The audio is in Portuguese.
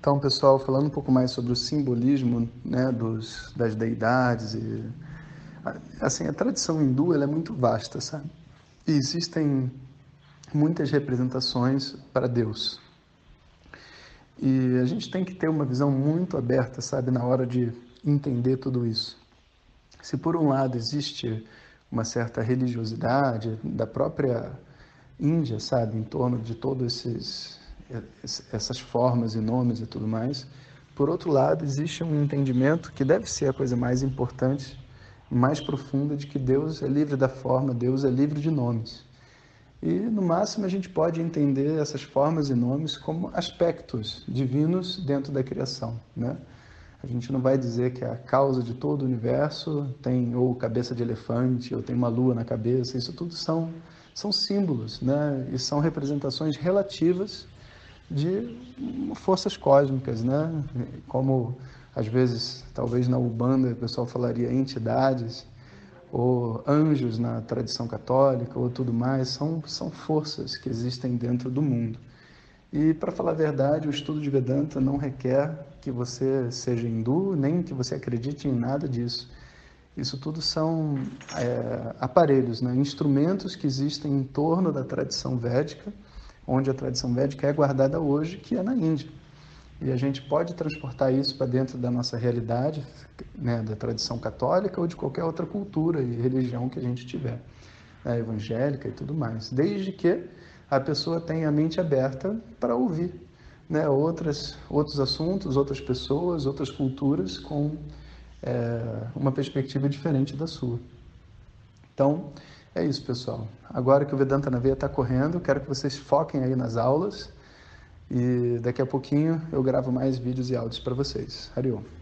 Então, pessoal, falando um pouco mais sobre o simbolismo né, dos, das deidades e assim a tradição hindu é muito vasta, sabe? E existem muitas representações para Deus. E a gente tem que ter uma visão muito aberta, sabe, na hora de entender tudo isso. Se por um lado existe uma certa religiosidade da própria Índia, sabe, em torno de todos esses essas formas e nomes e tudo mais. Por outro lado, existe um entendimento que deve ser a coisa mais importante, mais profunda de que Deus é livre da forma, Deus é livre de nomes. E no máximo a gente pode entender essas formas e nomes como aspectos divinos dentro da criação, né? A gente não vai dizer que a causa de todo o universo tem ou cabeça de elefante ou tem uma lua na cabeça. Isso tudo são são símbolos, né? E são representações relativas de forças cósmicas, né? Como às vezes, talvez na Ubanda o pessoal falaria entidades ou anjos na tradição católica ou tudo mais, são são forças que existem dentro do mundo. E para falar a verdade, o estudo de Vedanta não requer que você seja hindu, nem que você acredite em nada disso. Isso tudo são é, aparelhos, né? instrumentos que existem em torno da tradição védica, onde a tradição védica é guardada hoje, que é na Índia. E a gente pode transportar isso para dentro da nossa realidade, né, da tradição católica ou de qualquer outra cultura e religião que a gente tiver, né, evangélica e tudo mais, desde que a pessoa tenha a mente aberta para ouvir né, outras, outros assuntos, outras pessoas, outras culturas com é, uma perspectiva diferente da sua. Então, é isso, pessoal. Agora que o Vedanta na Veia está correndo, quero que vocês foquem aí nas aulas e daqui a pouquinho eu gravo mais vídeos e áudios para vocês. Hariom.